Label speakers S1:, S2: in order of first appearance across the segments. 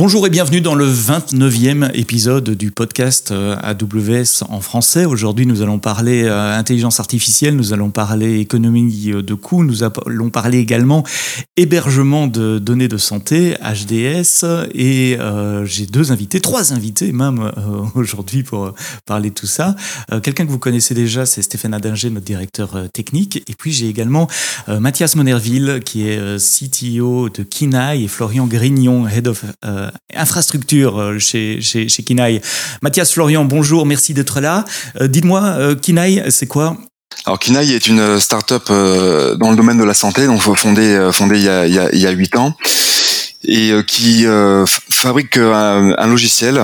S1: Bonjour et bienvenue dans le 29e épisode du podcast euh, AWS en français. Aujourd'hui, nous allons parler euh, intelligence artificielle, nous allons parler économie de coûts, nous allons parler également hébergement de données de santé, HDS, et euh, j'ai deux invités, trois invités même aujourd'hui pour parler de tout ça. Quelqu'un que vous connaissez déjà, c'est Stéphane Adinger, notre directeur technique, et puis j'ai également Mathias Monerville, qui est CTO de Kinaï, et Florian Grignon, Head of euh, infrastructure euh, chez, chez, chez Kinaï. Mathias Florian, bonjour, merci d'être là. Euh, dites-moi, Kinaï, c'est quoi?
S2: Alors Kinaï est une start-up dans le domaine de la santé, donc fondée fondée il y a il y a, 8 ans et qui fabrique un, logiciel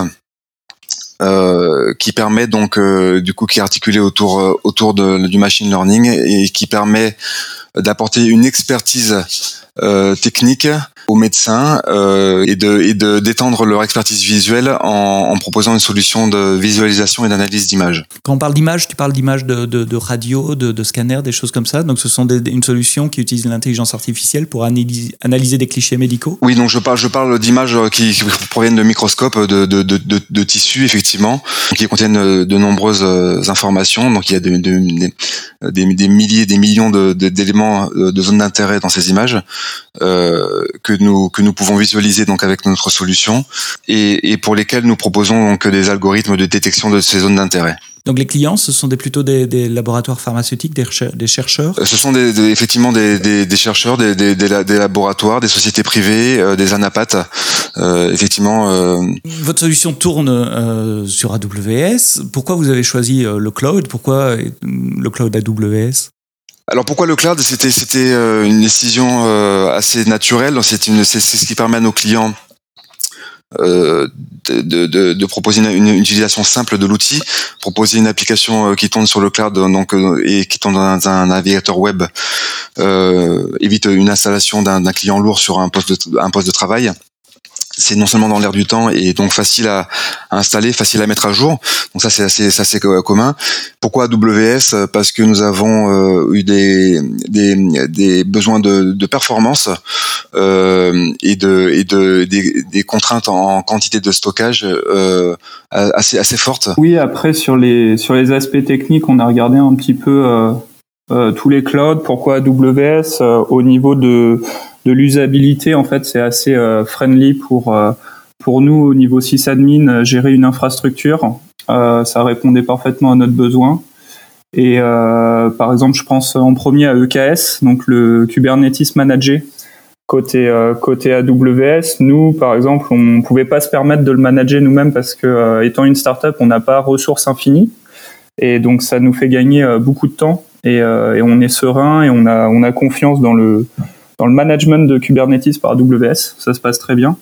S2: qui permet donc du coup qui est articulé autour autour du machine learning et qui permet d'apporter une expertise technique aux médecins euh, et de et de d'étendre leur expertise visuelle en, en, proposant une solution de visualisation et d'analyse d'images.
S1: Quand on parle d'image, tu parles d'image de, de, de, radio, de, de scanner, des choses comme ça. Donc ce sont des, une solution qui utilise l'intelligence artificielle pour analyser, analyser des clichés médicaux.
S2: Oui, donc je parle je parle d'images qui, qui, proviennent de microscopes de, de, de, de, tissus effectivement, qui contiennent de nombreuses informations. Donc il y a des, des, des milliers, des millions d'éléments de, de zones d'intérêt dans ces images euh, que nous que nous pouvons visualiser donc avec notre solution et, et pour lesquels nous proposons donc des algorithmes de détection de ces zones d'intérêt.
S1: Donc les clients, ce sont des, plutôt des, des laboratoires pharmaceutiques, des, des, chercheurs?
S2: Euh, Ce sont des, effectivement des, chercheurs, des, laboratoires, des sociétés privées, euh, des anapathes. Euh, effectivement. Euh...
S1: Votre solution tourne sur AWS. Pourquoi vous avez choisi le cloud? Pourquoi le cloud AWS
S2: alors pourquoi le cloud? C'était c'était euh, une décision euh, assez naturelle. C'est une c'est ce qui permet à nos clients euh, de, de, proposer une, utilisation simple de l'outil, proposer une application qui tourne sur le cloud donc et qui tourne dans un navigateur web, évite une installation d'un client lourd sur un poste un poste de travail c'est non seulement dans l'air du temps et donc facile à, installer, facile à mettre à jour. Donc ça c'est assez, c'est commun. Pourquoi AWS Parce que nous avons euh, eu des, des, des, besoins de, de performance euh, et de et de des, des, contraintes en quantité de stockage euh, assez assez fortes.
S3: Oui, après sur les sur les aspects techniques, on a regardé un petit peu euh, euh, tous les clouds. Pourquoi AWS au niveau de de l'usabilité, en fait, c'est assez euh, friendly pour euh, pour nous au niveau sysadmin euh, gérer une infrastructure. ça répondait parfaitement à notre besoin. Et par exemple, je pense en premier à EKS, donc le Kubernetes Manager côté côté AWS. Nous, par exemple, on pouvait pas se permettre de le manager nous-mêmes parce que étant une startup, on n'a pas ressources infinies et donc ça nous fait gagner beaucoup de temps et, et, on est serein et on a on a confiance dans le dans le management de Kubernetes par AWS. Ça se passe très bien.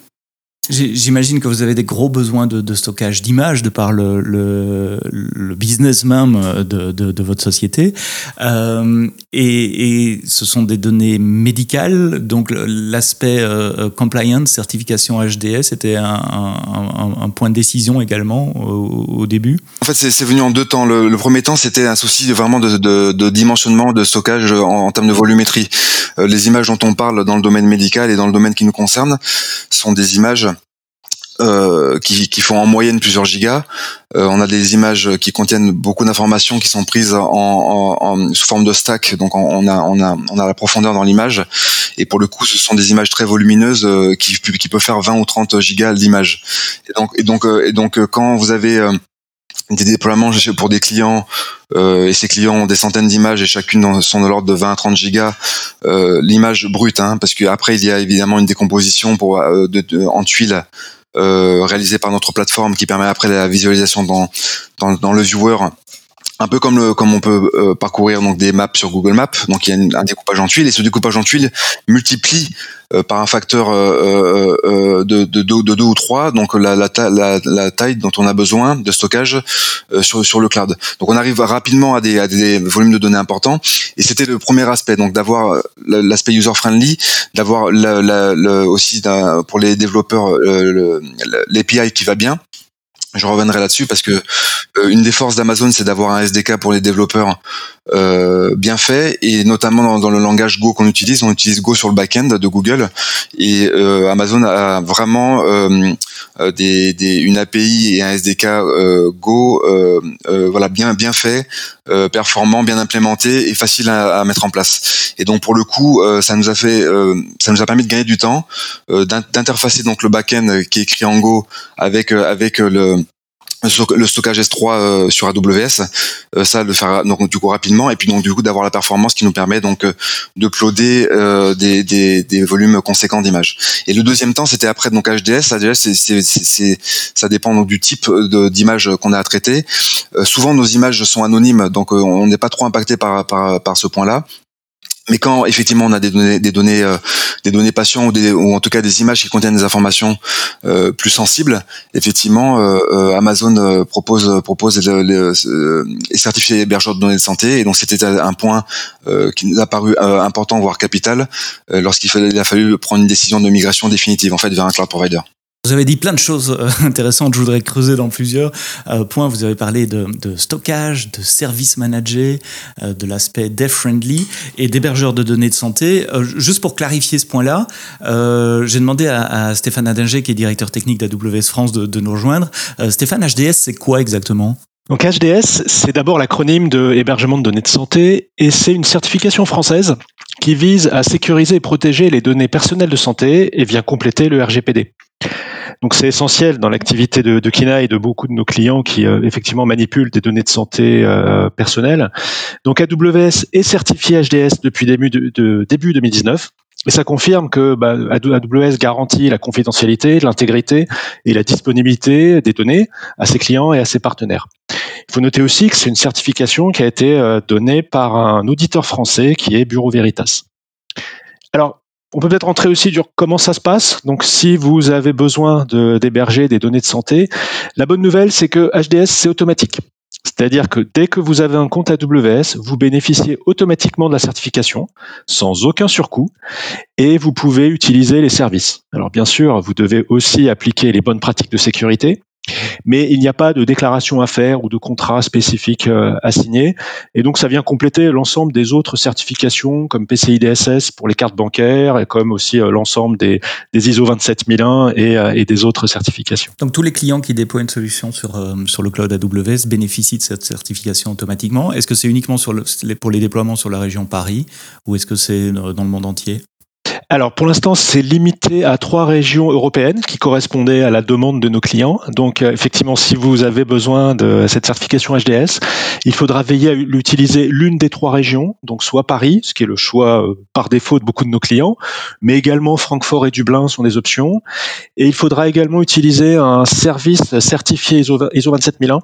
S1: J'imagine que vous avez des gros besoins de, de stockage d'images de par le, le, le, business même de, de, de votre société. Euh, et, et, ce sont des données médicales, donc l'aspect euh, compliance, certification HDS, était un, un, un, point de décision également au, au début.
S2: En fait, c'est venu en deux temps. Le, le premier temps, c'était un souci vraiment de, dimensionnement, de stockage en, en, termes de volumétrie. Euh, les images dont on parle dans le domaine médical et dans le domaine qui nous concerne sont des images euh, qui, qui, font en moyenne plusieurs gigas. Euh, on a des images qui contiennent beaucoup d'informations qui sont prises en, en, sous forme de stack, donc on a, on a, on a la profondeur dans l'image. Et pour le coup, ce sont des images très volumineuses euh, qui, qui peuvent faire 20 ou 30 gigas d'image. Et donc, et donc, et donc, quand vous avez des déploiements pour des clients euh, et ces clients ont des centaines d'images et chacune sont de l'ordre de 20 à 30 gigas euh, l'image brute hein, parce qu'après il y a évidemment une décomposition pour de, en tuiles euh, réalisé par notre plateforme qui permet après la visualisation dans, dans, dans le viewer un peu comme comme on peut euh, parcourir donc des maps sur Google Maps. Donc il y a un découpage en tuiles et ce découpage en tuiles multiplie euh, par un facteur euh, de, de, de, deux ou trois, donc la, taille dont on a besoin de stockage sur, sur le cloud. Donc on arrive rapidement à des, à des volumes de données importants, et c'était le premier aspect, donc d'avoir l'aspect user-friendly, d'avoir aussi pour les développeurs l'API qui va bien, Je reviendrai là-dessus parce que euh, une des forces d'Amazon, c'est d'avoir un SDK pour les développeurs euh, bien fait et notamment dans, le langage Go qu'on utilise, on utilise Go sur le back-end de Google et euh, Amazon a vraiment des, une API et un SDK Go voilà bien bien fait, performant, bien implémenté et facile à, à, mettre en place. Et donc pour le coup, ça nous a fait, ça nous a permis de gagner du temps, d'interfacer donc le back-end qui est écrit en Go avec avec le le stockage S3 euh, sur AWS, euh, ça le faire donc du coup rapidement et puis donc du coup d'avoir la performance qui nous permet donc euh, de ploder des, des, des, volumes conséquents d'images. Et le deuxième temps c'était après donc HDS. HDS c'est, ça dépend donc du type d'image qu'on a à traiter. souvent nos images sont anonymes donc on n'est pas trop impacté par, par, par ce point-là. Mais quand effectivement on a des données, des données, euh, des données patients ou, des, ou en tout cas des images qui contiennent des informations euh, plus sensibles, effectivement euh, Amazon propose propose et certifie les hébergeurs de données de santé. Et donc c'était un point qui nous a paru important voire capital lorsqu'il a fallu prendre une décision de migration définitive en fait vers un cloud provider.
S1: Vous avez dit plein de choses euh, intéressantes, je voudrais creuser dans plusieurs euh, points. Vous avez parlé de, stockage, de service manager, euh, de l'aspect dev-friendly et d'hébergeurs de données de santé. juste pour clarifier ce point-là, j'ai demandé à, Stéphane Adinger, qui est directeur technique d'AWS France, de, nous rejoindre. Stéphane, HDS, c'est quoi exactement?
S4: Donc HDS, c'est d'abord l'acronyme de hébergement de données de santé et c'est une certification française qui vise à sécuriser et protéger les données personnelles de santé et vient compléter le RGPD. Donc c'est essentiel dans l'activité de, de, Kina et de beaucoup de nos clients qui euh, effectivement manipulent des données de santé euh, personnelles. Donc AWS est certifié HDS depuis début, de, début 2019. Et ça confirme que bah, AWS garantit la confidentialité, l'intégrité et la disponibilité des données à ses clients et à ses partenaires. Il faut noter aussi que c'est une certification qui a été euh, donnée par un auditeur français qui est Bureau Veritas. Alors, on peut peut-être rentrer aussi sur comment ça se passe. Donc, si vous avez besoin d'héberger des données de santé, la bonne nouvelle, c'est que HDS, c'est automatique. C'est-à-dire que dès que vous avez un compte AWS, vous bénéficiez automatiquement de la certification sans aucun surcoût et vous pouvez utiliser les services. Alors bien sûr, vous devez aussi appliquer les bonnes pratiques de sécurité mais il n'y a pas de déclaration à faire ou de contrat spécifique euh, à signer. Et donc, ça vient compléter l'ensemble des autres certifications comme PCI DSS pour les cartes bancaires et comme aussi euh, l'ensemble des, ISO 27001 et, euh, et des autres certifications.
S1: Donc, tous les clients qui déploient une solution sur, sur le cloud AWS bénéficient de cette certification automatiquement. Est-ce que c'est uniquement pour les déploiements sur la région Paris ou est-ce que c'est dans le monde entier?
S4: Alors pour l'instant, c'est limité à trois régions européennes qui correspondaient à la demande de nos clients. Donc euh, effectivement, si vous avez besoin de cette certification HDS, il faudra veiller à utiliser l'une des trois régions, donc soit Paris, ce qui est le choix euh, par défaut de beaucoup de nos clients, mais également Francfort et Dublin sont des options. Et il faudra également utiliser un service certifié ISO 27001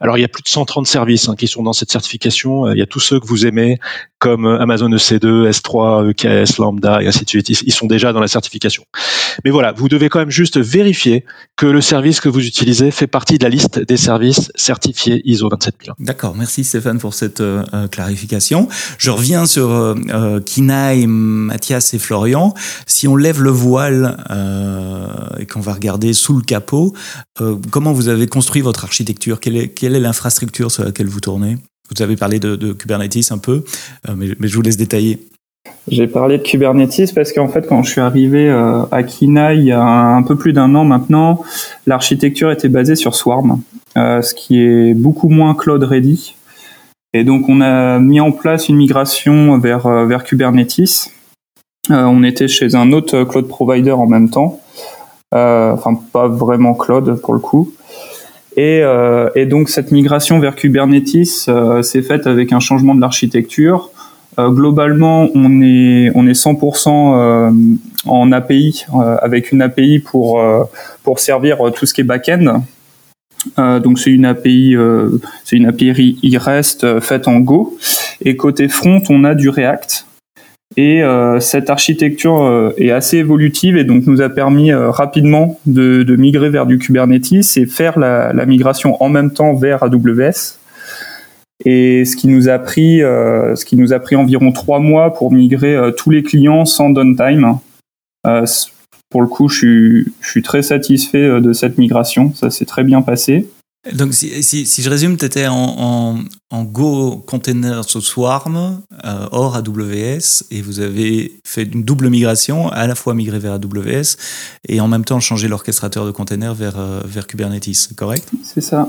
S4: alors, il y a plus de 130 services hein, qui sont dans cette certification. Euh, il y a tous ceux que vous aimez, comme euh, Amazon EC2, S3, EKS, Lambda, et ainsi de suite. Ils sont déjà dans la certification. Mais voilà, vous devez quand même juste vérifier que le service que vous utilisez fait partie de la liste des services certifiés ISO 27001.
S1: D'accord, merci Stéphane pour cette euh, clarification. Je reviens sur euh, Kinaï, Mathias et Florian. Si on lève le voile et qu'on va regarder sous le capot, comment vous avez construit votre architecture? Quelle est quelle est l'infrastructure sur laquelle vous tournez? Vous avez parlé de, Kubernetes un peu, euh, mais, je vous laisse détailler.
S3: J'ai parlé de Kubernetes parce qu'en fait, quand je suis arrivé euh, à Kina il y a un, peu plus d'un an maintenant, l'architecture était basée sur Swarm, euh, ce qui est beaucoup moins cloud ready. Et donc, on a mis en place une migration vers, vers Kubernetes. on était chez un autre cloud provider en même temps. enfin, pas vraiment cloud pour le coup. Et, euh, et, donc cette migration vers Kubernetes euh, s'est faite avec un changement de l'architecture. Euh, globalement, on est on est 100% en API avec une API pour pour servir tout ce qui est backend. donc c'est une API c'est une API REST faite en Go. Et côté front, on a du React. Et euh, cette architecture euh, est assez évolutive et donc nous a permis euh, rapidement de, migrer vers du Kubernetes et faire la, migration en même temps vers AWS. Et ce qui nous a pris, ce qui nous a pris environ trois mois pour migrer tous les clients sans downtime. pour le coup, je suis très satisfait de cette migration. Ça s'est très bien passé.
S1: Donc, si, si, je résume, tu étais en, en, Go Containers Swarm, euh, hors AWS, et vous avez fait une double migration, à la fois migrer vers AWS et en même temps changer l'orchestrateur de containers vers, euh, vers Kubernetes, correct?
S3: C'est ça.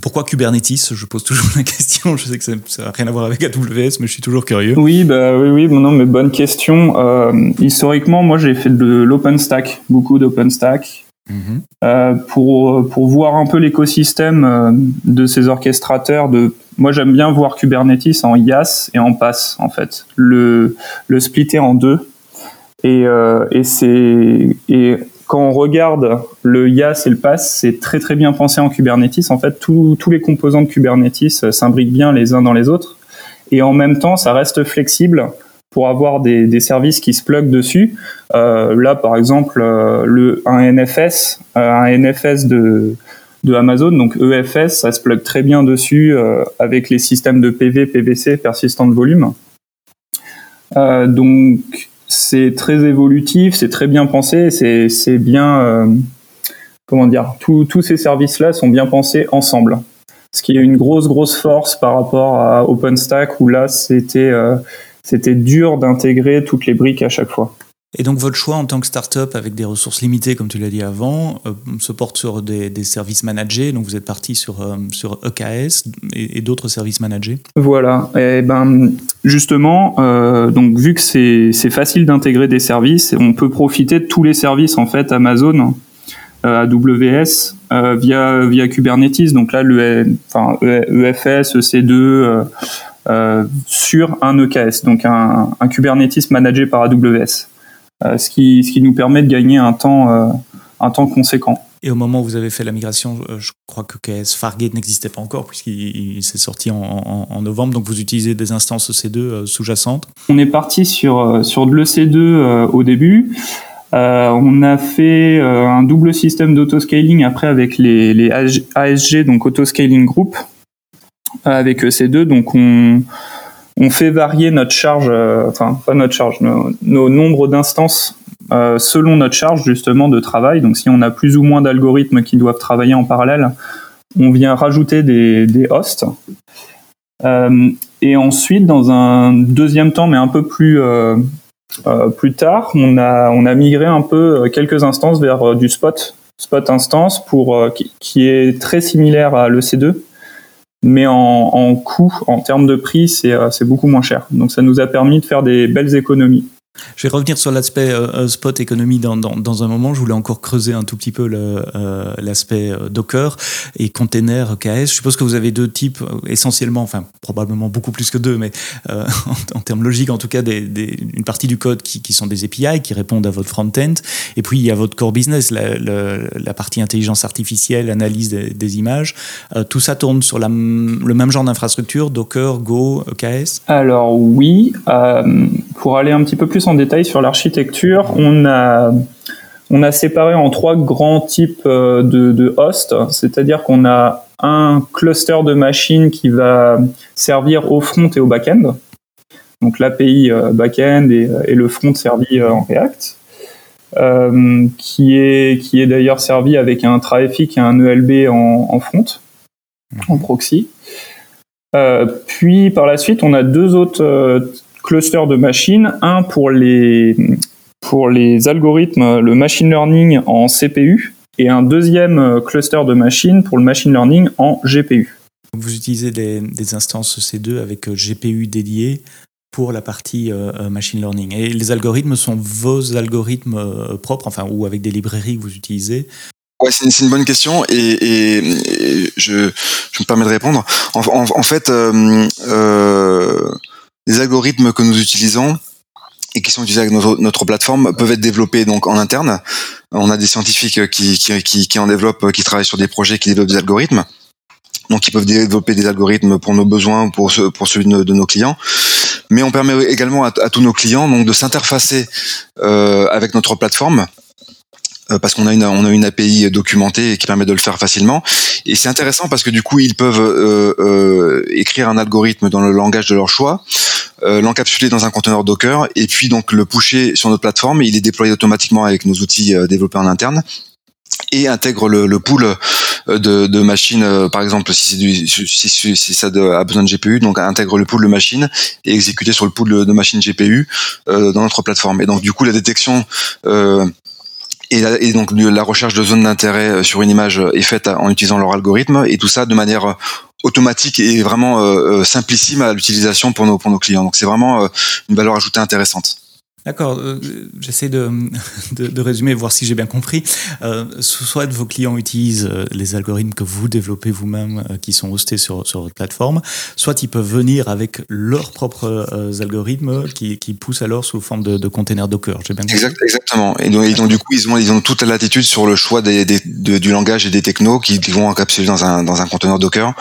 S1: Pourquoi Kubernetes? Je pose toujours la question. Je sais que ça n'a rien à voir avec AWS, mais je suis toujours curieux.
S3: Oui, bah oui, oui, non, mais bonne question. Euh, historiquement, moi, j'ai fait de l'OpenStack, beaucoup d'OpenStack. Mhm. Euh, pour, voir un peu l'écosystème euh, de ces orchestrateurs. Moi, j'aime bien voir Kubernetes en IaaS et en PaaS, en fait. Le, splitter en deux. Et, euh, c'est, quand on regarde le IaaS et le PaaS, c'est très très bien pensé en Kubernetes. En fait, tous les composants de Kubernetes s'imbriquent bien les uns dans les autres. Et en même temps, ça reste flexible pour avoir des, services qui se pluguent dessus. Euh, là, par exemple, euh, un NFS, euh, un NFS de, Amazon, donc EFS, ça se plug très bien dessus avec les systèmes de PV, PVC, persistant de volume. Donc, c'est très évolutif, c'est très bien pensé, c'est bien, comment dire, tous ces services-là sont bien pensés ensemble. Ce qui est une grosse, grosse force par rapport à OpenStack où là, c'était c'était dur d'intégrer toutes les briques à chaque fois.
S1: Et donc votre choix en tant que start-up avec des ressources limitées, comme tu l'as dit avant, euh, se porte sur des, services managés. Donc vous êtes parti sur, euh, sur EKS et, d'autres services managés.
S3: Voilà. Et ben justement, euh, donc vu que c'est facile d'intégrer des services, on peut profiter de tous les services en fait Amazon. AWS via via Kubernetes donc là le enfin EFS EC2 euh, sur un EKS, donc un, un, Kubernetes managé par AWS, euh, ce, qui, ce qui nous permet de gagner un temps, euh, un temps conséquent.
S1: Et au moment où vous avez fait la migration, je crois que KS Fargate n'existait pas encore puisqu'il s'est sorti en, en, novembre. Donc vous utilisez des instances EC2 sous-jacentes.
S3: On est parti sur, sur de l'EC2 au début. Euh, on a fait un double système d'autoscaling après avec les, les ASG, donc Autoscaling Group, avec EC2. Donc on, fait varier notre charge, euh, enfin pas notre charge, nos, nombres d'instances euh, selon notre charge justement de travail. Donc si on a plus ou moins d'algorithmes qui doivent travailler en parallèle, on vient rajouter des, hosts. Euh, et ensuite, dans un deuxième temps, mais un peu plus plus tard, on a on a migré un peu quelques instances vers du spot spot instance pour qui, qui, est très similaire à l'EC2 mais en, coût, en termes de prix, euh, c'est beaucoup moins cher. Donc ça nous a permis de faire des belles économies.
S1: Je vais revenir sur l'aspect euh, euh, spot économie dans, dans, dans, un moment. Je voulais encore creuser un tout petit peu l'aspect euh, Docker et container KS. Je suppose que vous avez deux types essentiellement, enfin probablement beaucoup plus que deux, mais euh, en, en, termes logiques en tout cas, des, des, une partie du code qui, qui, sont des API qui répondent à votre front-end. Et puis il y a votre core business, la, la, la partie intelligence artificielle, analyse des, des images. tout ça tourne sur la, le même genre d'infrastructure, Docker, Go, KS
S3: Alors oui, pour aller un petit peu plus en détail sur l'architecture. On a, on a séparé en trois grands types euh, de, hosts, c'est-à-dire qu'on a un cluster de machines qui va servir au front et au back-end. Donc l'API euh, back-end et, et, le front servi euh, en React. Euh, qui est, qui est d'ailleurs servi avec un Traffic et un ELB en, front, en proxy. Euh, puis par la suite, on a deux autres cluster de machines, un pour les, pour les algorithmes, le machine learning en CPU, et un deuxième cluster de machines pour le machine learning en GPU.
S1: Vous utilisez des, des instances C2 avec euh, GPU dédiés pour la partie euh, euh, machine learning. Et les algorithmes sont vos algorithmes euh, propres, enfin, ou avec des librairies que vous utilisez?
S2: Ouais, c'est une, une, bonne question et, et, et je, je, me permets de répondre. En, en, en fait, euh, les algorithmes que nous utilisons et qui sont utilisés avec notre, plateforme peuvent être développés donc en interne. On a des scientifiques qui, qui, qui, en développent, qui travaillent sur des projets qui développent des algorithmes. Donc, ils peuvent développer des algorithmes pour nos besoins ou pour, ceux, pour ceux de, nos clients. Mais on permet également à, tous nos clients donc de s'interfacer euh, avec notre plateforme parce qu'on a une on a une API documentée qui permet de le faire facilement et c'est intéressant parce que du coup ils peuvent euh, euh, écrire un algorithme dans le langage de leur choix l'encapsuler dans un conteneur Docker et puis donc le pusher sur notre plateforme. Il est déployé automatiquement avec nos outils développés en interne et intègre le, le pool de, de machines, par exemple si du si, si ça a besoin de GPU, donc intègre le pool de machines et exécuter sur le pool de, de machines GPU dans notre plateforme. Et donc du coup la détection euh, et, donc la recherche de zones d'intérêt euh, sur une image euh, est faite en utilisant leur algorithme et tout ça de manière euh, automatique et vraiment simplissime à l'utilisation pour nos pour nos clients. Donc c'est vraiment une valeur ajoutée intéressante.
S1: D'accord, euh, j'essaie de, de, de, résumer, voir si j'ai bien compris. Euh, soit vos clients utilisent euh, les algorithmes que vous développez vous-même, euh, qui sont hostés sur, sur votre plateforme, soit ils peuvent venir avec leurs propres algorithmes qui, qui, poussent alors sous forme de, de containers Docker.
S2: J'ai bien compris. Exact, exactement. Et donc, et donc, du coup, ils ont, ils ont toute la latitude sur le choix des, des, du langage et des technos qui vont encapsuler dans un, dans un conteneur Docker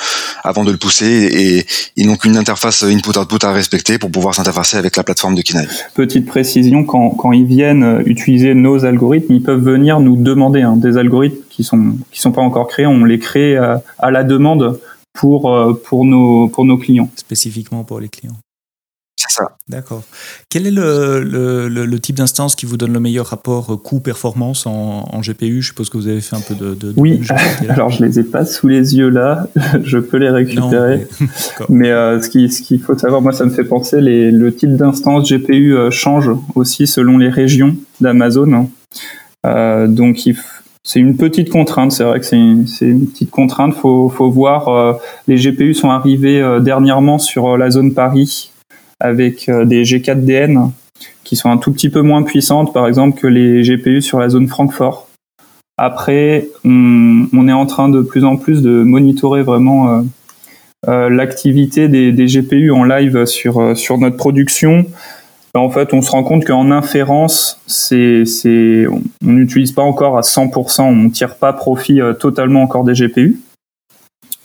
S2: avant de le pousser. Et, ils n'ont qu'une interface input-output à respecter pour pouvoir s'interfacer avec la plateforme de Kinaï.
S3: Petite précision quand, ils viennent euh, utiliser nos algorithmes, ils peuvent venir nous demander hein, des algorithmes qui sont qui sont pas encore créés. On les crée à, euh, à la demande pour euh, pour nos pour nos clients.
S1: Spécifiquement pour les clients.
S2: C'est ça.
S1: D'accord. Quel est le, le, le, type d'instance qui vous donne le meilleur rapport coût-performance en, en, GPU Je suppose que vous avez fait un peu de. de
S3: oui, alors je les ai pas sous les yeux là, je peux les récupérer. mais, euh, ce qu'il ce qu'il faut savoir, moi ça me fait penser, les, le type d'instance GPU euh, change aussi selon les régions d'Amazon. Euh, donc c'est une petite contrainte, c'est vrai que c'est une, une, petite contrainte. Faut, faut voir, euh, les GPU sont arrivés euh, dernièrement sur la zone Paris avec euh, des G4DN qui sont un tout petit peu moins puissantes, par exemple, que les GPU sur la zone Francfort. Après, on, est en train de plus en plus de monitorer vraiment euh, euh, l'activité des, GPU en live sur, sur notre production. En fait, on se rend compte qu'en inférence, c'est, on n'utilise pas encore à 100%, on ne tire pas profit totalement encore des GPU.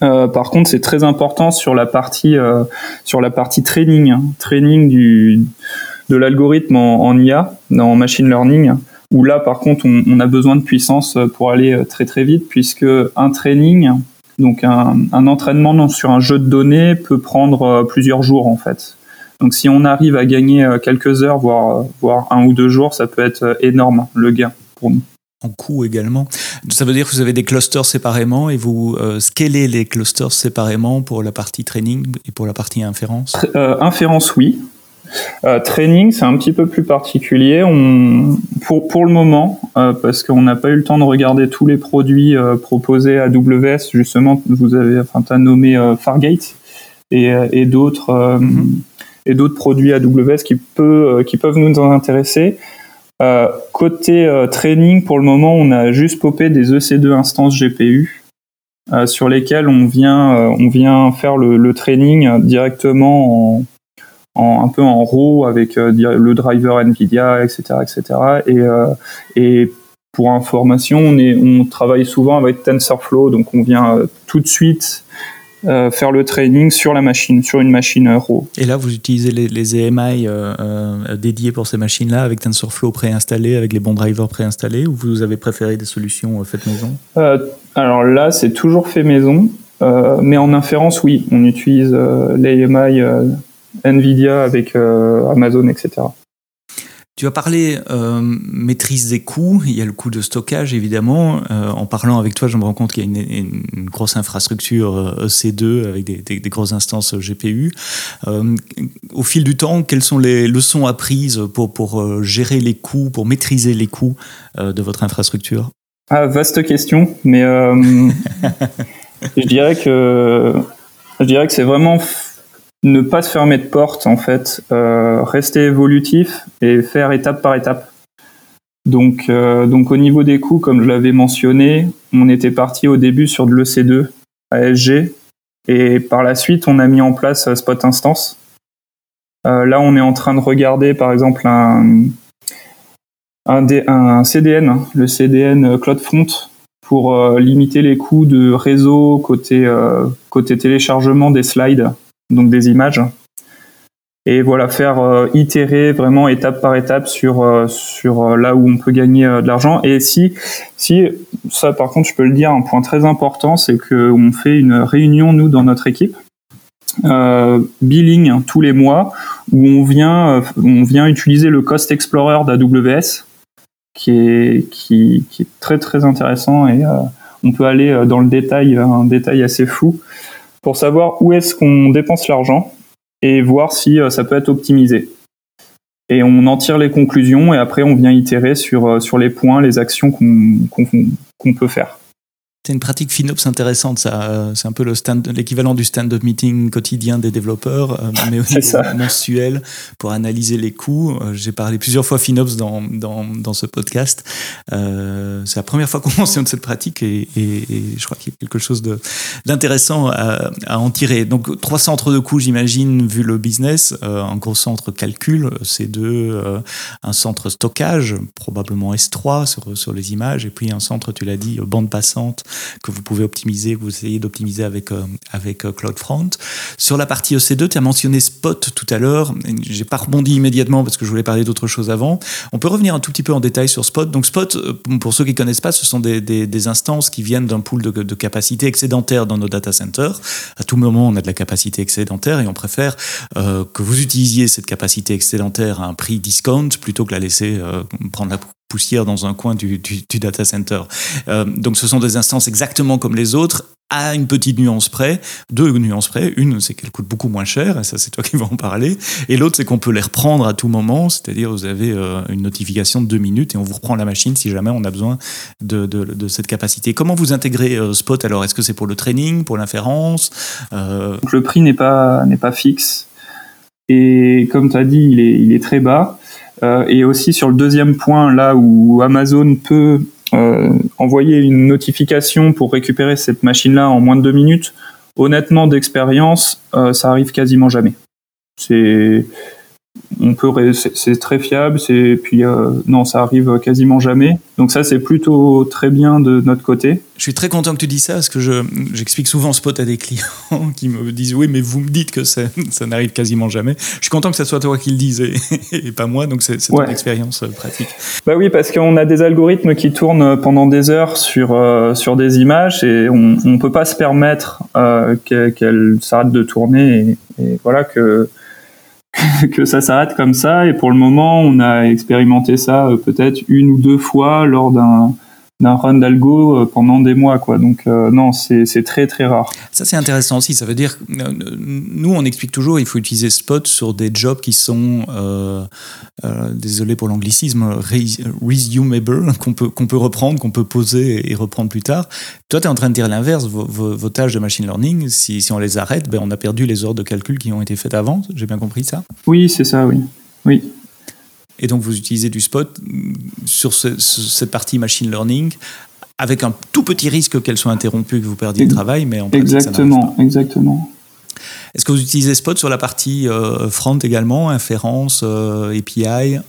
S3: Euh, par contre, c'est très important sur la partie euh, sur la partie training, hein. training du de l'algorithme en, en, IA, en machine learning, où là, par contre, on, a besoin de puissance pour aller euh, très très vite, puisque un training, donc un, un entraînement sur un jeu de données, peut prendre plusieurs jours en fait. Donc, si on arrive à gagner quelques heures, voire voire un ou deux jours, ça peut être énorme le gain pour nous
S1: en coût également. Ça veut dire que vous avez des clusters séparément et vous euh, scalez les clusters séparément pour la partie training et pour la partie inférence?
S3: Euh, Inférence, oui. Euh, training, c'est un petit peu plus particulier. On, pour, pour le moment, euh, parce qu'on n'a pas eu le temps de regarder tous les produits euh, proposés à AWS, justement, vous avez, enfin, as nommé Fargate et, et d'autres et d'autres produits AWS qui, peut, qui peuvent nous intéresser. Euh, côté euh, training, pour le moment, on a juste popé des EC2 instances GPU euh, sur lesquelles on vient, on vient faire le, le training directement en, en, un peu en RAW avec le driver NVIDIA, etc., etc. Et, et pour information, on, est, on travaille souvent avec TensorFlow, donc on vient tout de suite euh, faire le training sur la machine, sur une machine RAW.
S1: Et là, vous utilisez les, les EMI euh, euh, dédiés pour ces machines-là, avec TensorFlow préinstallé, avec les bons drivers préinstallés, ou vous avez préféré des solutions faites maison?
S3: Alors là, c'est toujours fait maison, mais en inférence, oui, on utilise les EMI NVIDIA avec Amazon, etc.
S1: Tu as parlé euh, maîtrise des coûts, il y a le coût de stockage évidemment. Euh, en parlant avec toi, je me rends compte qu'il y a une, une, grosse infrastructure EC2 euh, avec des, des, des grosses instances GPU. Euh, au fil du temps, quelles sont les leçons apprises pour, pour gérer les coûts, pour maîtriser les coûts de votre infrastructure?
S3: Ah, Vaste question, mais je dirais que je dirais que c'est vraiment ne pas se fermer de porte en fait, euh, rester évolutif et faire étape par étape. Donc, euh, donc au niveau des coûts, comme je l'avais mentionné, on était parti au début sur de l'EC2 ASG et par la suite on a mis en place Spot Instance. Euh, là on est en train de regarder par exemple un, CDN, le CDN CloudFront pour limiter les coûts de réseau côté téléchargement des slides donc des images. Et voilà, faire euh, itérer vraiment étape par étape sur euh, euh, là où on peut gagner de l'argent. Et si si ça, par contre, je peux le dire, un point très important, c'est que on fait une réunion nous dans notre équipe billing tous les mois où on vient, on vient utiliser le Cost Explorer d'AWS qui est, qui, est très très intéressant et on peut aller dans le détail, un détail assez fou pour savoir où est-ce qu'on dépense l'argent et voir si ça peut être optimisé et on en tire les conclusions et après on vient itérer sur, euh, sur les points, les actions qu'on peut faire.
S1: C'est une pratique FinOps intéressante, ça. C'est un peu l'équivalent du stand-up meeting quotidien des développeurs, euh, mais aussi mensuel pour analyser les coûts. Euh, j'ai parlé plusieurs fois FinOps dans, dans, dans ce podcast. Euh, c'est la première fois qu'on mentionne cette pratique et, et, je crois qu'il y a quelque chose d'intéressant à, à, en tirer. Donc, trois centres de coûts, j'imagine, vu le business. un gros centre calcul, c'est deux. un centre stockage, probablement S3 sur, sur les images, et puis un centre, tu l'as dit, bande passante que vous pouvez optimiser, que vous essayez d'optimiser avec, euh, avec euh, CloudFront. Sur la partie EC2, tu as mentionné Spot tout à l'heure. J'ai pas rebondi immédiatement parce que je voulais parler d'autre chose avant. On peut revenir un tout petit peu en détail sur Spot. Donc Spot, euh, pour ceux qui connaissent pas, ce sont des, des, instances qui viennent d'un pool de, de, capacité excédentaire dans nos data centers. À tout moment, on a de la capacité excédentaire et on préfère que vous utilisiez cette capacité excédentaire à un prix discount plutôt que la laisser prendre la poussière dans un coin du, data center. Euh, donc ce sont des instances exactement comme les autres, à une petite nuance près, deux nuances près. Une, c'est qu'elles coûtent beaucoup moins cher, et ça c'est toi qui vas en parler. Et l'autre, c'est qu'on peut les reprendre à tout moment, c'est-à-dire vous avez euh, une notification de deux minutes et on vous reprend la machine si jamais on a besoin de, cette capacité. Comment vous intégrez euh, Spot alors? Est-ce que c'est pour le training, pour l'inférence?
S3: Le prix n'est pas, pas fixe. Et comme tu as dit, il est, il est très bas. Euh, et aussi sur le deuxième point, là où Amazon peut euh, envoyer une notification pour récupérer cette machine-là en moins de deux minutes, honnêtement, d'expérience, euh, ça arrive quasiment jamais. C'est on peut c'est très fiable c'est puis euh, non ça arrive quasiment jamais. Donc ça c'est plutôt très bien de notre côté.
S1: Je suis très content que tu dis ça parce que je j'explique souvent Spot à des clients qui me disent oui mais vous me dites que ça, ça n'arrive quasiment jamais. Je suis content que ce soit toi qui le dise et, pas moi donc c'est une expérience euh, pratique.
S3: Bah oui parce qu'on a des algorithmes qui tournent pendant des heures sur euh, sur des images et on on peut pas se permettre qu'elles s'arrêtent de tourner et, et voilà que que ça s'arrête comme ça. Et pour le moment, on a expérimenté ça euh, peut-être une ou deux fois lors d'un d'un run d'algo euh, pendant des mois quoi. Donc euh, non c'est très très rare.
S1: Ça c'est intéressant aussi. Ça veut dire nous on explique toujours il faut utiliser Spot sur des jobs qui sont euh, désolé pour l'anglicisme resumable qu'on peut qu'on peut reprendre qu'on peut poser et reprendre plus tard. Toi tu es en train de dire l'inverse. Vos, vos, tâches de machine learning si, si on les arrête ben on a perdu les heures de calcul qui ont été faites avant. J'ai bien compris ça?
S3: Oui c'est ça oui. Oui
S1: et donc, vous utilisez du spot sur cette partie machine learning avec un tout petit risque qu'elle soit interrompue, que vous perdiez le travail, mais en
S3: Exactement, exactement.
S1: Est-ce que vous utilisez Spot sur la partie euh, front également, inférence, euh, API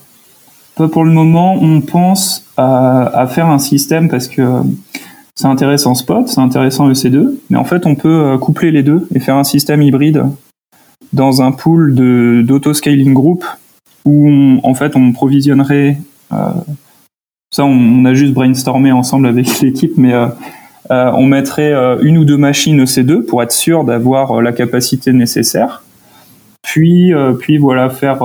S3: Pour le moment, on pense à, faire un système parce que c'est intéressant Spot, c'est intéressant EC2, mais en fait, on peut euh, coupler les deux et faire un système hybride dans un pool d'auto-scaling group où en fait on provisionnerait euh, ça on, a juste brainstormé ensemble avec l'équipe mais euh, euh, on mettrait une ou deux machines EC2 pour être sûr d'avoir la capacité nécessaire. Puis puis voilà faire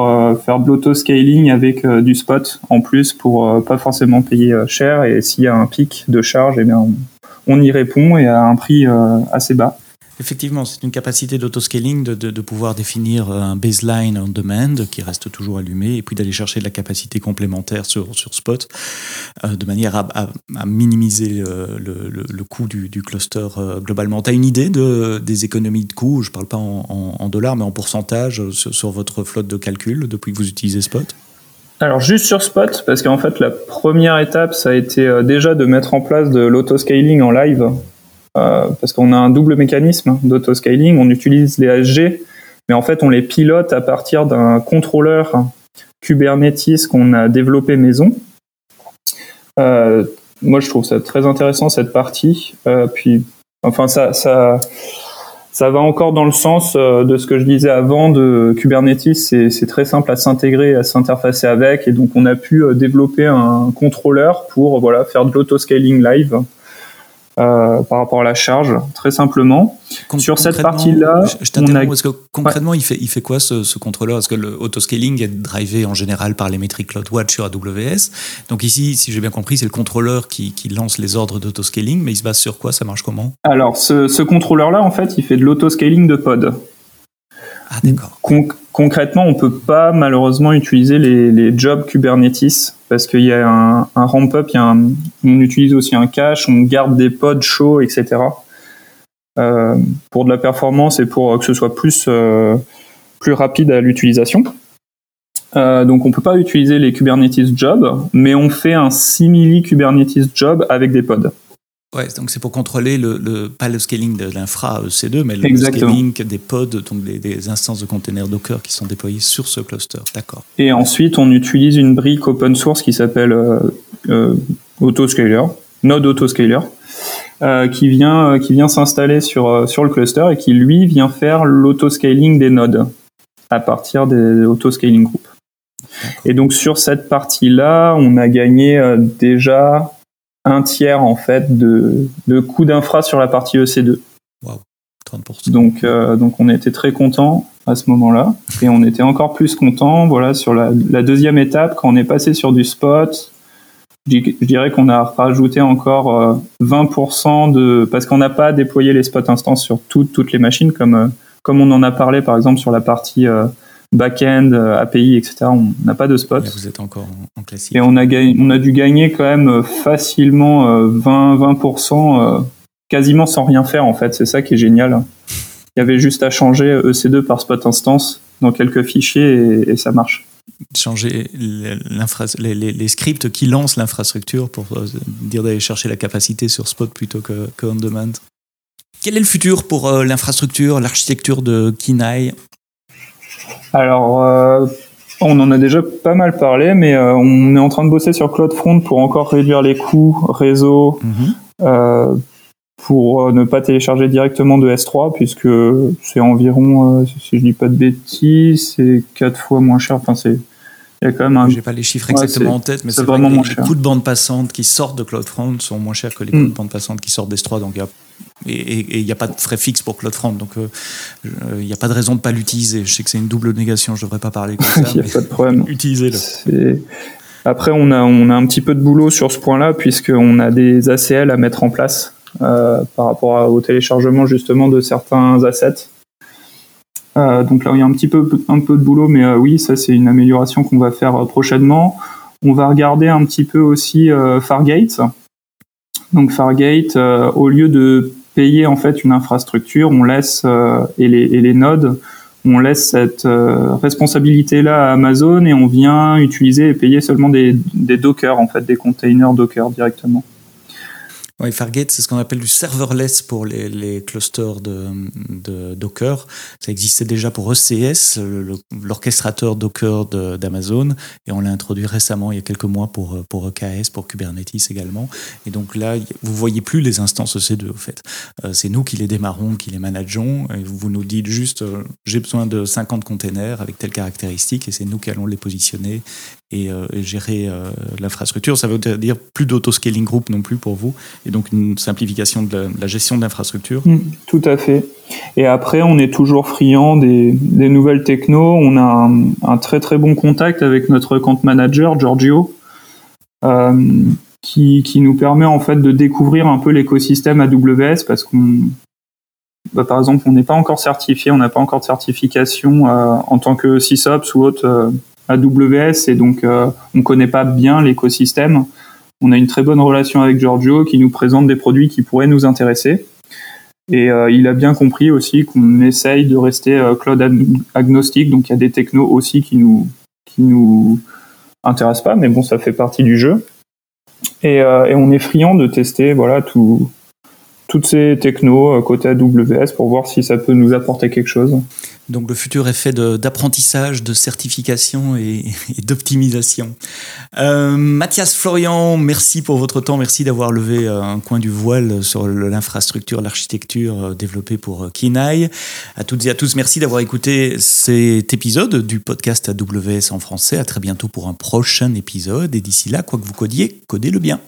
S3: faire de l'auto scaling avec du spot en plus pour pas forcément payer cher. Et s'il y a un pic de charge eh bien on, on, y répond et à un prix assez bas
S1: Effectivement, c'est une capacité d'autoscaling de, de, pouvoir définir un baseline on demand qui reste toujours allumé et puis d'aller chercher de la capacité complémentaire sur, sur Spot euh, de manière à, minimiser le, coût du, cluster euh, globalement. Tu as une idée de, des économies de coûts? Je ne parle pas en, dollars, mais en pourcentage sur, votre flotte de calcul depuis que vous utilisez Spot?
S3: Alors juste sur Spot, parce qu'en fait la première étape, ça a été euh, déjà de mettre en place de l'autoscaling en live parce qu'on a un double mécanisme d'auto-scaling. On utilise les HG, mais en fait, on les pilote à partir d'un contrôleur Kubernetes qu'on a développé maison. Euh, moi, je trouve ça très intéressant cette partie. Euh, puis, enfin, ça, ça, ça va encore dans le sens de ce que je disais avant de Kubernetes. C'est très simple à s'intégrer, à s'interfacer avec, et donc on a pu développer un contrôleur pour voilà faire de l'autoscaling live euh, par rapport à la charge, très simplement. Sur cette partie-là,
S1: je, t'interromps parce que concrètement, il fait il fait quoi ce, ce contrôleur? Parce que le autoscaling est drivé en général par les métriques CloudWatch sur AWS. Donc ici, si j'ai bien compris, c'est le contrôleur qui, qui, lance les ordres d'autoscaling, mais il se base sur quoi? Ça marche comment?
S3: Alors, ce, ce contrôleur-là, en fait, il fait de l'autoscaling de pod.
S1: Ah, d'accord.
S3: Concrètement, on peut pas malheureusement utiliser les, jobs Kubernetes parce qu'il y a un, un ramp-up, on utilise aussi un cache, on garde des pods chauds, etc. Euh, pour de la performance et pour que ce soit plus, euh, plus rapide à l'utilisation. Euh, donc on peut pas utiliser les Kubernetes jobs, mais on fait un simili Kubernetes job avec des pods.
S1: Ouais, donc c'est pour contrôler le, le, pas le scaling de l'infra EC2, mais le scaling des pods, donc des, des, instances de containers Docker qui sont déployées sur ce cluster. D'accord.
S3: Et ensuite, on utilise une brique open source qui s'appelle euh, euh, Autoscaler, Node Autoscaler, euh, qui vient, euh, qui vient s'installer sur, euh, sur le cluster et qui, lui, vient faire l'autoscaling des nodes à partir des autoscaling groups. Et donc, sur cette partie-là, on a gagné déjà un tiers en fait de, de coût d'infra sur la partie EC2.
S1: Wow, 30%.
S3: Donc, euh, donc on était très content à ce moment-là et on était encore plus content voilà sur la, la, deuxième étape quand on est passé sur du spot. Je dirais qu'on a rajouté encore 20% euh, de parce qu'on n'a pas déployé les spot instances sur toutes toutes les machines comme euh, comme on en a parlé par exemple sur la partie back-end, euh, API, etc. On n'a pas de spot.
S1: vous êtes encore en, classique.
S3: Et on a, on a dû gagner quand même euh, facilement 20, euh, 20% quasiment sans rien faire en fait. C'est ça qui est génial. Il y avait juste à changer EC2 par spot instance dans quelques fichiers et, ça marche.
S1: Changer les, les, les, scripts qui lancent l'infrastructure pour dire d'aller chercher la capacité sur spot plutôt que, que on demand. Quel est le futur pour l'infrastructure, l'architecture de Kinai?
S3: Alors, euh, on en a déjà pas mal parlé, mais euh, on est en train de bosser sur CloudFront pour encore réduire les coûts réseau, mhm. euh, pour ne pas télécharger directement de S3, puisque c'est environ, si je dis pas de bêtises, c'est quatre fois moins cher. Enfin, c'est il y a quand même un...
S1: J'ai pas les chiffres exactement en tête, mais c'est vraiment vrai que les, coûts de bande passante qui sortent de CloudFront sont moins chers que les coûts de mm. bande passante qui sortent d'S3. Donc, et il n'y a pas de frais fixes pour CloudFront. Donc, euh, il n'y a pas de raison de ne pas l'utiliser. Je sais que c'est une double négation, je ne devrais pas parler comme ça.
S3: Il n'y a pas de problème.
S1: Utilisez-le.
S3: Après, on a, on a un petit peu de boulot sur ce point-là, puisqu'on a des ACL à mettre en place euh, par rapport au téléchargement justement de certains assets. Euh, donc là, il y a un petit peu, un peu de boulot, mais euh, oui, ça c'est une amélioration qu'on va faire euh, prochainement. On va regarder un petit peu aussi Fargate. Donc Fargate, au lieu de payer en fait une infrastructure, on laisse et les, et les nodes, on laisse cette responsabilité-là à Amazon et on vient utiliser et payer seulement des, des Docker en fait, des containers Docker directement.
S1: Oui, Fargate, c'est ce qu'on appelle du serverless pour les, les clusters de, de, Docker. Ça existait déjà pour ECS, l'orchestrateur Docker d'Amazon, et on l'a introduit récemment, il y a quelques mois, pour, pour EKS, pour Kubernetes également. Et donc là, vous voyez plus les instances EC2, au fait. Euh, c'est nous qui les démarrons, qui les manageons, et vous nous dites juste, euh, j'ai besoin de 50 containers avec telles caractéristiques, et c'est nous qui allons les positionner et, euh, et gérer l'infrastructure. Ça veut dire plus d'autoscaling group non plus pour vous et donc une simplification de la, gestion de l'infrastructure.
S3: Mm, tout à fait. Et après, on est toujours friand des, nouvelles techno. On a un, très très bon contact avec notre compte manager, Giorgio, euh, qui, qui, nous permet en fait de découvrir un peu l'écosystème AWS parce qu'on bah, par exemple, on n'est pas encore certifié, on n'a pas encore de certification euh, en tant que SysOps ou autre euh, AWS, et donc euh, on ne connaît pas bien l'écosystème on a une très bonne relation avec Giorgio qui nous présente des produits qui pourraient nous intéresser. Et euh, il a bien compris aussi qu'on essaye de rester euh, cloud agnostique, donc il y a des technos aussi qui nous qui nous intéressent pas, mais bon, ça fait partie du jeu. Et, on est friand de tester voilà tout, toutes ces technos côté AWS pour voir si ça peut nous apporter quelque chose.
S1: Donc le futur est fait d'apprentissage, de, certification et, d'optimisation. Euh, Mathias Florian, merci pour votre temps, merci d'avoir levé un coin du voile sur l'infrastructure, l'architecture euh, développée pour euh, Kinai. À toutes et à tous, merci d'avoir écouté cet épisode du podcast AWS en français. À très bientôt pour un prochain épisode et d'ici là, quoi que vous codiez, codez-le bien.